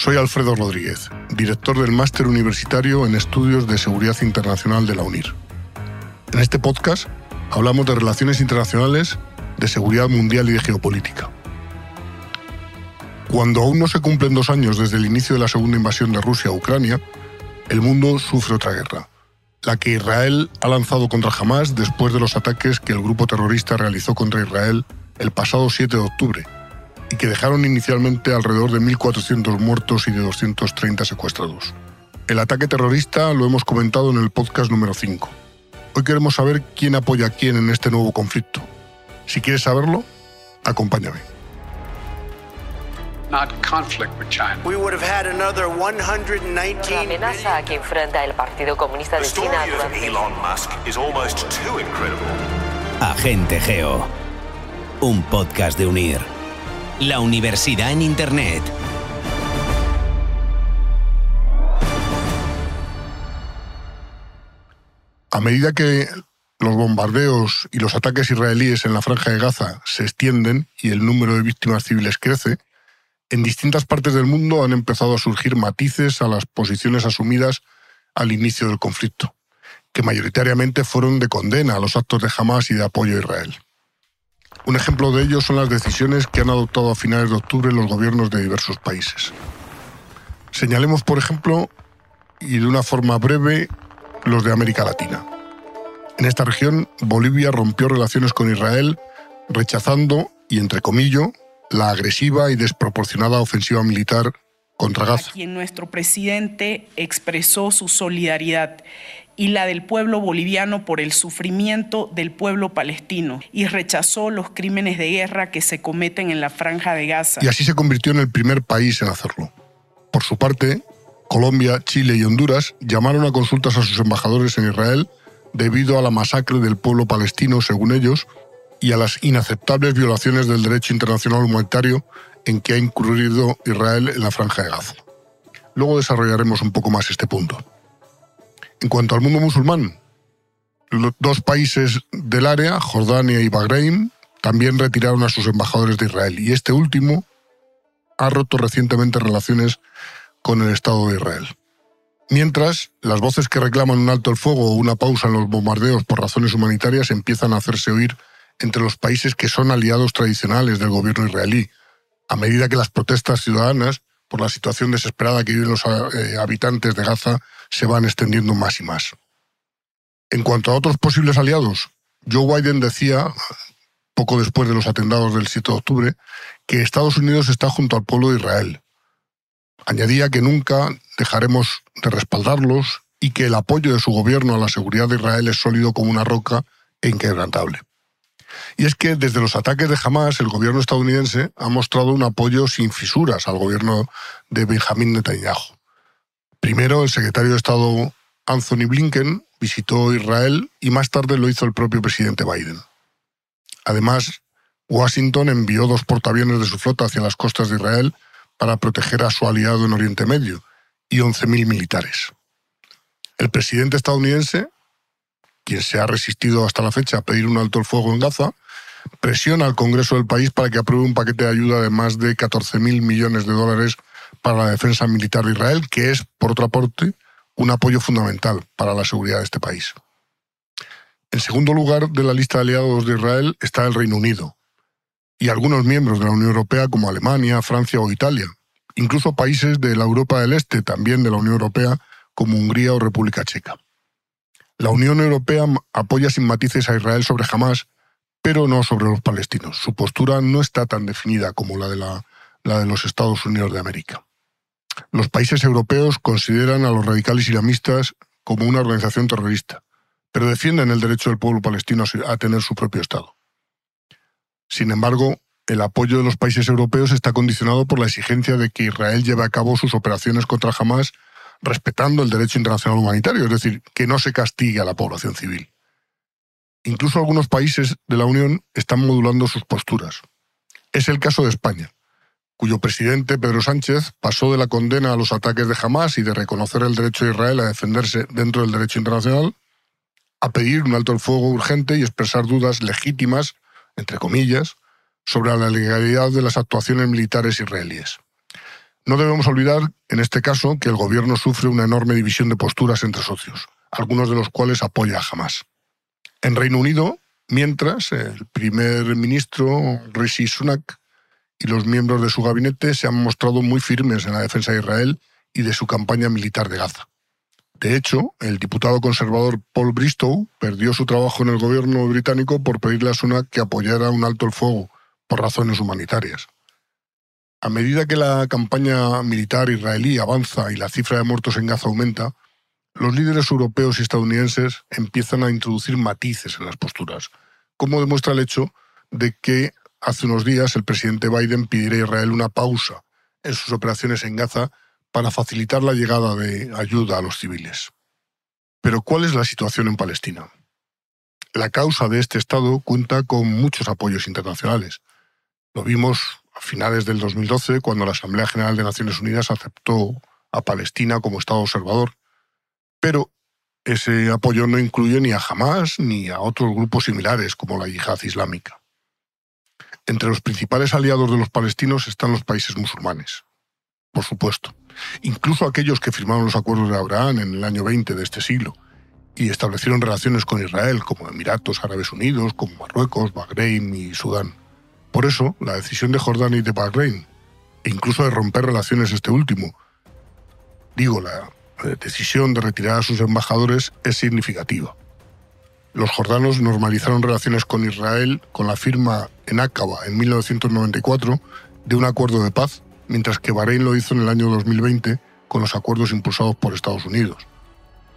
Soy Alfredo Rodríguez, director del Máster Universitario en Estudios de Seguridad Internacional de la UNIR. En este podcast hablamos de relaciones internacionales, de seguridad mundial y de geopolítica. Cuando aún no se cumplen dos años desde el inicio de la segunda invasión de Rusia a Ucrania, el mundo sufre otra guerra, la que Israel ha lanzado contra Hamas después de los ataques que el grupo terrorista realizó contra Israel el pasado 7 de octubre y que dejaron inicialmente alrededor de 1.400 muertos y de 230 secuestrados. El ataque terrorista lo hemos comentado en el podcast número 5. Hoy queremos saber quién apoya a quién en este nuevo conflicto. Si quieres saberlo, acompáñame. not conflict with China. We would have had another 119 La amenaza que enfrenta el Partido Comunista de China durante Elon Musk is almost too incredible. Agente Geo. Un podcast de Unir. La universidad en Internet. A medida que los bombardeos y los ataques israelíes en la franja de Gaza se extienden y el número de víctimas civiles crece, en distintas partes del mundo han empezado a surgir matices a las posiciones asumidas al inicio del conflicto, que mayoritariamente fueron de condena a los actos de Hamas y de apoyo a Israel. Un ejemplo de ello son las decisiones que han adoptado a finales de octubre los gobiernos de diversos países. Señalemos, por ejemplo, y de una forma breve, los de América Latina. En esta región, Bolivia rompió relaciones con Israel, rechazando, y entre comillas, la agresiva y desproporcionada ofensiva militar contra a Gaza. quien nuestro presidente expresó su solidaridad y la del pueblo boliviano por el sufrimiento del pueblo palestino y rechazó los crímenes de guerra que se cometen en la franja de Gaza. Y así se convirtió en el primer país en hacerlo. Por su parte, Colombia, Chile y Honduras llamaron a consultas a sus embajadores en Israel debido a la masacre del pueblo palestino, según ellos, y a las inaceptables violaciones del derecho internacional humanitario en que ha incurrido Israel en la franja de Gaza. Luego desarrollaremos un poco más este punto. En cuanto al mundo musulmán, los dos países del área, Jordania y Bahrein, también retiraron a sus embajadores de Israel y este último ha roto recientemente relaciones con el Estado de Israel. Mientras, las voces que reclaman un alto el fuego o una pausa en los bombardeos por razones humanitarias empiezan a hacerse oír entre los países que son aliados tradicionales del gobierno israelí, a medida que las protestas ciudadanas por la situación desesperada que viven los eh, habitantes de Gaza se van extendiendo más y más. En cuanto a otros posibles aliados, Joe Biden decía, poco después de los atentados del 7 de octubre, que Estados Unidos está junto al pueblo de Israel. Añadía que nunca dejaremos de respaldarlos y que el apoyo de su gobierno a la seguridad de Israel es sólido como una roca e inquebrantable. Y es que desde los ataques de Hamas, el gobierno estadounidense ha mostrado un apoyo sin fisuras al gobierno de Benjamín Netanyahu. Primero, el secretario de Estado Anthony Blinken visitó Israel y más tarde lo hizo el propio presidente Biden. Además, Washington envió dos portaaviones de su flota hacia las costas de Israel para proteger a su aliado en Oriente Medio y 11.000 militares. El presidente estadounidense quien se ha resistido hasta la fecha a pedir un alto el fuego en Gaza, presiona al Congreso del país para que apruebe un paquete de ayuda de más de 14.000 millones de dólares para la defensa militar de Israel, que es, por otra parte, un apoyo fundamental para la seguridad de este país. En segundo lugar de la lista de aliados de Israel está el Reino Unido y algunos miembros de la Unión Europea como Alemania, Francia o Italia, incluso países de la Europa del Este, también de la Unión Europea, como Hungría o República Checa. La Unión Europea apoya sin matices a Israel sobre Hamas, pero no sobre los palestinos. Su postura no está tan definida como la de, la, la de los Estados Unidos de América. Los países europeos consideran a los radicales islamistas como una organización terrorista, pero defienden el derecho del pueblo palestino a tener su propio Estado. Sin embargo, el apoyo de los países europeos está condicionado por la exigencia de que Israel lleve a cabo sus operaciones contra Hamas respetando el derecho internacional humanitario, es decir, que no se castigue a la población civil. Incluso algunos países de la Unión están modulando sus posturas. Es el caso de España, cuyo presidente Pedro Sánchez pasó de la condena a los ataques de Hamas y de reconocer el derecho de Israel a defenderse dentro del derecho internacional a pedir un alto el fuego urgente y expresar dudas legítimas, entre comillas, sobre la legalidad de las actuaciones militares israelíes. No debemos olvidar, en este caso, que el gobierno sufre una enorme división de posturas entre socios, algunos de los cuales apoya a Hamas. En Reino Unido, mientras, el primer ministro Rishi Sunak y los miembros de su gabinete se han mostrado muy firmes en la defensa de Israel y de su campaña militar de Gaza. De hecho, el diputado conservador Paul Bristow perdió su trabajo en el gobierno británico por pedirle a Sunak que apoyara un alto el fuego por razones humanitarias. A medida que la campaña militar israelí avanza y la cifra de muertos en Gaza aumenta, los líderes europeos y estadounidenses empiezan a introducir matices en las posturas, como demuestra el hecho de que hace unos días el presidente Biden pidiera a Israel una pausa en sus operaciones en Gaza para facilitar la llegada de ayuda a los civiles. Pero ¿cuál es la situación en Palestina? La causa de este Estado cuenta con muchos apoyos internacionales. Lo vimos a finales del 2012, cuando la Asamblea General de Naciones Unidas aceptó a Palestina como Estado observador. Pero ese apoyo no incluye ni a Hamas ni a otros grupos similares como la yihad islámica. Entre los principales aliados de los palestinos están los países musulmanes, por supuesto, incluso aquellos que firmaron los acuerdos de Abraham en el año 20 de este siglo y establecieron relaciones con Israel, como Emiratos Árabes Unidos, como Marruecos, Bahrein y Sudán. Por eso, la decisión de Jordania y de Bahrein, e incluso de romper relaciones este último, digo, la decisión de retirar a sus embajadores es significativa. Los jordanos normalizaron relaciones con Israel con la firma en Aqaba en 1994 de un acuerdo de paz, mientras que Bahrein lo hizo en el año 2020 con los acuerdos impulsados por Estados Unidos.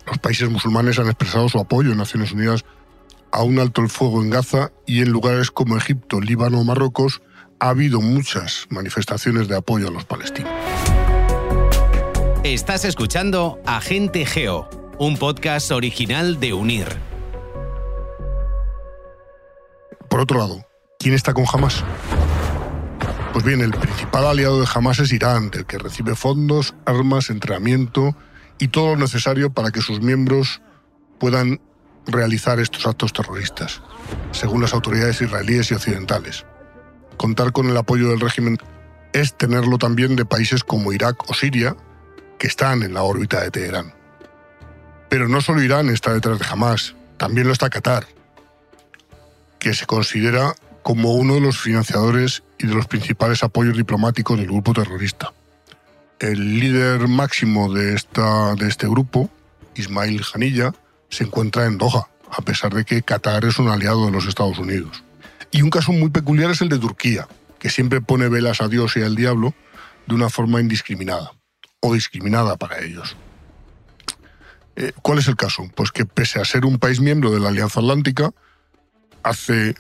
Los países musulmanes han expresado su apoyo en Naciones Unidas a un alto el fuego en Gaza y en lugares como Egipto, Líbano o Marruecos ha habido muchas manifestaciones de apoyo a los palestinos. Estás escuchando Agente Geo, un podcast original de Unir. Por otro lado, ¿quién está con Hamas? Pues bien, el principal aliado de Hamas es Irán, del que recibe fondos, armas, entrenamiento y todo lo necesario para que sus miembros puedan realizar estos actos terroristas, según las autoridades israelíes y occidentales. Contar con el apoyo del régimen es tenerlo también de países como Irak o Siria, que están en la órbita de Teherán. Pero no solo Irán está detrás de Hamas, también lo está Qatar, que se considera como uno de los financiadores y de los principales apoyos diplomáticos del grupo terrorista. El líder máximo de, esta, de este grupo, Ismail Hanilla, se encuentra en Doha, a pesar de que Qatar es un aliado de los Estados Unidos. Y un caso muy peculiar es el de Turquía, que siempre pone velas a Dios y al diablo de una forma indiscriminada, o discriminada para ellos. Eh, ¿Cuál es el caso? Pues que pese a ser un país miembro de la Alianza Atlántica, hace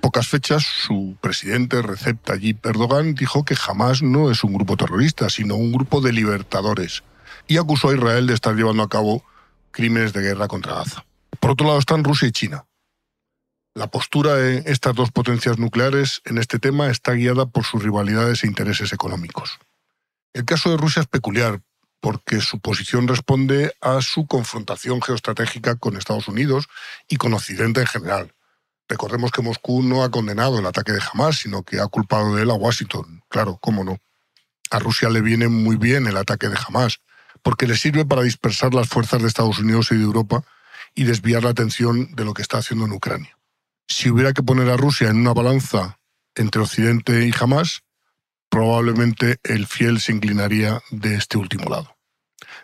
pocas fechas su presidente Recep Tayyip Erdogan dijo que jamás no es un grupo terrorista, sino un grupo de libertadores, y acusó a Israel de estar llevando a cabo crímenes de guerra contra Gaza. Por otro lado están Rusia y China. La postura de estas dos potencias nucleares en este tema está guiada por sus rivalidades e intereses económicos. El caso de Rusia es peculiar porque su posición responde a su confrontación geoestratégica con Estados Unidos y con Occidente en general. Recordemos que Moscú no ha condenado el ataque de Hamas, sino que ha culpado de él a Washington. Claro, cómo no. A Rusia le viene muy bien el ataque de Hamas, porque le sirve para dispersar las fuerzas de Estados Unidos y de Europa y desviar la atención de lo que está haciendo en Ucrania. Si hubiera que poner a Rusia en una balanza entre Occidente y Hamas, probablemente el fiel se inclinaría de este último lado.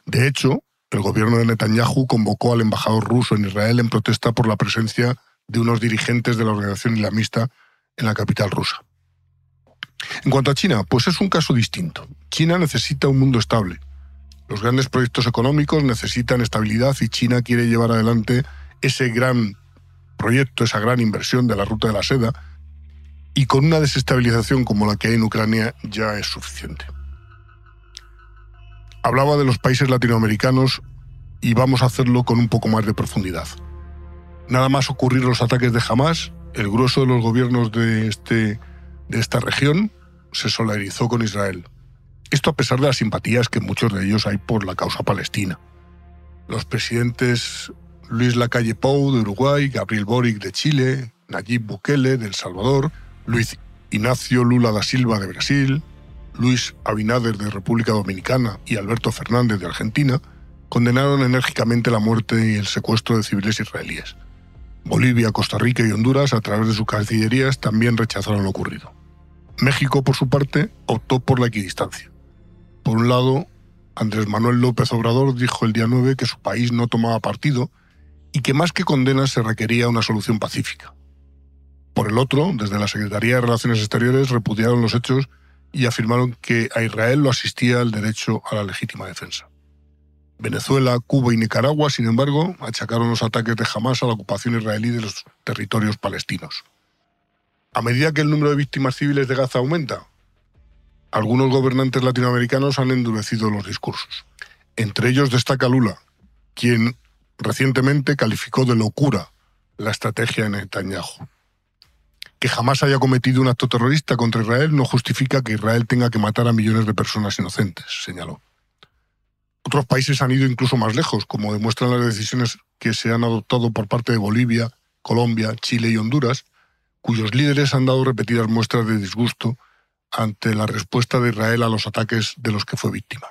De hecho, el gobierno de Netanyahu convocó al embajador ruso en Israel en protesta por la presencia de unos dirigentes de la organización islamista en la capital rusa. En cuanto a China, pues es un caso distinto. China necesita un mundo estable, los grandes proyectos económicos necesitan estabilidad y China quiere llevar adelante ese gran proyecto, esa gran inversión de la ruta de la seda, y con una desestabilización como la que hay en Ucrania ya es suficiente. Hablaba de los países latinoamericanos y vamos a hacerlo con un poco más de profundidad. Nada más ocurrir los ataques de Hamas, el grueso de los gobiernos de, este, de esta región se solidarizó con Israel. Esto a pesar de las simpatías que muchos de ellos hay por la causa palestina. Los presidentes Luis Lacalle Pou de Uruguay, Gabriel Boric de Chile, Nayib Bukele de El Salvador, Luis Ignacio Lula da Silva de Brasil, Luis Abinader de República Dominicana y Alberto Fernández de Argentina, condenaron enérgicamente la muerte y el secuestro de civiles israelíes. Bolivia, Costa Rica y Honduras, a través de sus cancillerías, también rechazaron lo ocurrido. México, por su parte, optó por la equidistancia. Por un lado, Andrés Manuel López Obrador dijo el día 9 que su país no tomaba partido y que más que condenas se requería una solución pacífica. Por el otro, desde la Secretaría de Relaciones Exteriores repudiaron los hechos y afirmaron que a Israel lo asistía el derecho a la legítima defensa. Venezuela, Cuba y Nicaragua, sin embargo, achacaron los ataques de Hamas a la ocupación israelí de los territorios palestinos. A medida que el número de víctimas civiles de Gaza aumenta, algunos gobernantes latinoamericanos han endurecido los discursos. Entre ellos destaca Lula, quien recientemente calificó de locura la estrategia de Netanyahu. Que jamás haya cometido un acto terrorista contra Israel no justifica que Israel tenga que matar a millones de personas inocentes, señaló. Otros países han ido incluso más lejos, como demuestran las decisiones que se han adoptado por parte de Bolivia, Colombia, Chile y Honduras, cuyos líderes han dado repetidas muestras de disgusto ante la respuesta de Israel a los ataques de los que fue víctima.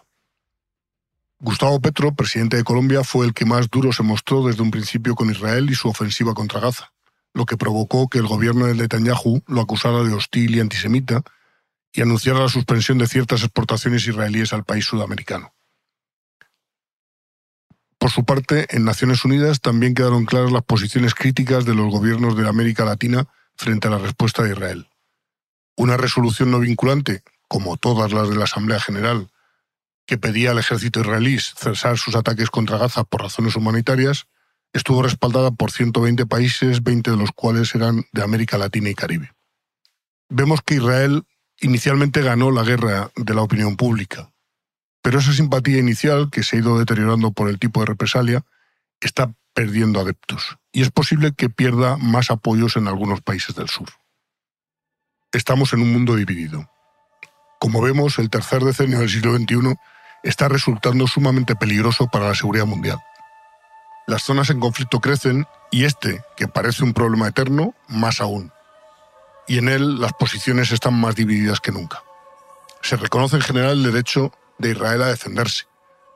Gustavo Petro, presidente de Colombia, fue el que más duro se mostró desde un principio con Israel y su ofensiva contra Gaza, lo que provocó que el gobierno de Netanyahu lo acusara de hostil y antisemita y anunciara la suspensión de ciertas exportaciones israelíes al país sudamericano. Por su parte, en Naciones Unidas también quedaron claras las posiciones críticas de los gobiernos de América Latina frente a la respuesta de Israel. Una resolución no vinculante, como todas las de la Asamblea General, que pedía al ejército israelí cesar sus ataques contra Gaza por razones humanitarias, estuvo respaldada por 120 países, 20 de los cuales eran de América Latina y Caribe. Vemos que Israel inicialmente ganó la guerra de la opinión pública, pero esa simpatía inicial, que se ha ido deteriorando por el tipo de represalia, está perdiendo adeptos y es posible que pierda más apoyos en algunos países del sur. Estamos en un mundo dividido. Como vemos, el tercer decenio del siglo XXI está resultando sumamente peligroso para la seguridad mundial. Las zonas en conflicto crecen y este, que parece un problema eterno, más aún. Y en él las posiciones están más divididas que nunca. Se reconoce en general el derecho de Israel a defenderse,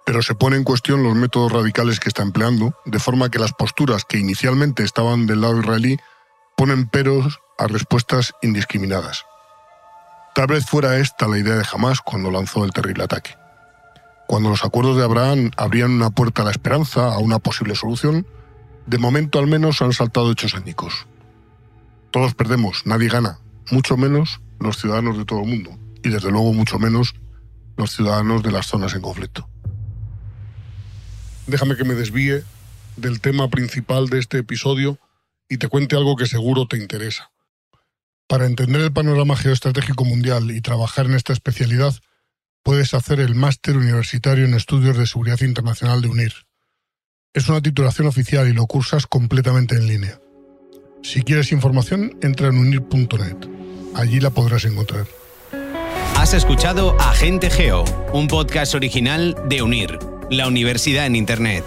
pero se pone en cuestión los métodos radicales que está empleando, de forma que las posturas que inicialmente estaban del lado israelí ponen peros a respuestas indiscriminadas. Tal vez fuera esta la idea de Hamas cuando lanzó el terrible ataque. Cuando los acuerdos de Abraham abrían una puerta a la esperanza, a una posible solución, de momento al menos han saltado hechos étnicos. Todos perdemos, nadie gana, mucho menos los ciudadanos de todo el mundo, y desde luego mucho menos los ciudadanos de las zonas en conflicto. Déjame que me desvíe del tema principal de este episodio y te cuente algo que seguro te interesa. Para entender el panorama geoestratégico mundial y trabajar en esta especialidad, puedes hacer el Máster Universitario en Estudios de Seguridad Internacional de UNIR. Es una titulación oficial y lo cursas completamente en línea. Si quieres información, entra en unir.net. Allí la podrás encontrar. Has escuchado Agente Geo, un podcast original de Unir, la universidad en Internet.